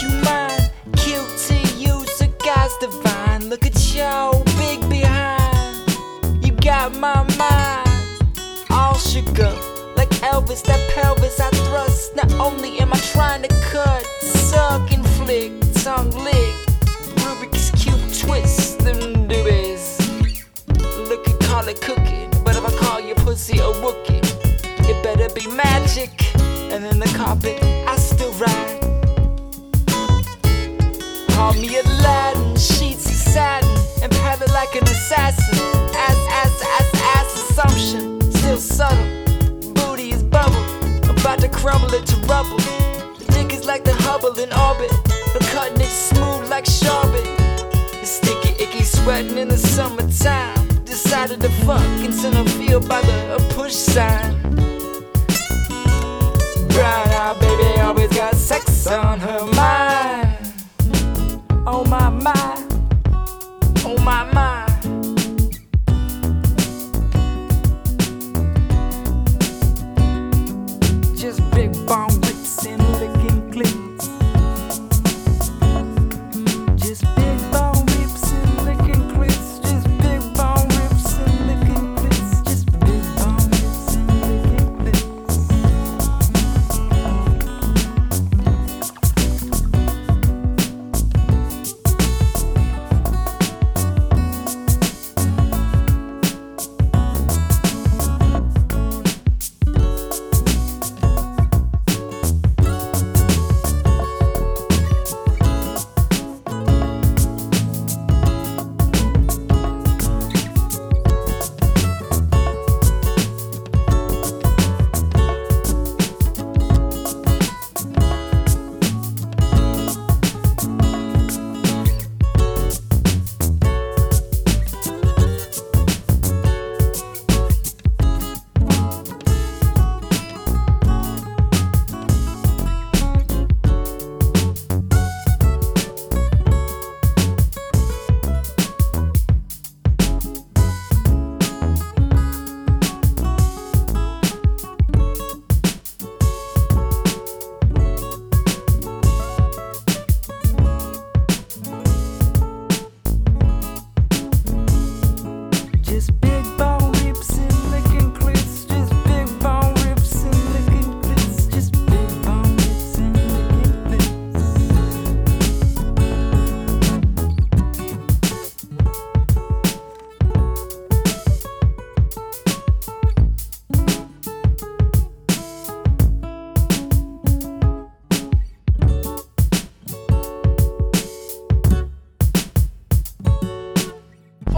time, you. Cute to use a guy's divine. Look at your big behind. You got my mind. All up. Like Elvis, that pelvis I thrust. Not only am I trying to cut, suck and flick, tongue lick. Rubik's Cube twist, them doobies. Look at call it cooking. But if I call your pussy a Wookie, it better be magic. And then the carpet, I still ride. Call me Aladdin, sheets of satin, and paddle like an assassin. Ass, ass, ass, ass assumption, still subtle. Booty is bubble, about to crumble it to rubble. The Dick is like the Hubble in orbit, but cutting it smooth like sherbet. It's sticky, icky, sweating in the summertime. Decided to fuck in center field by the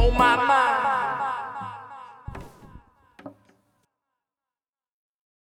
Oh my my.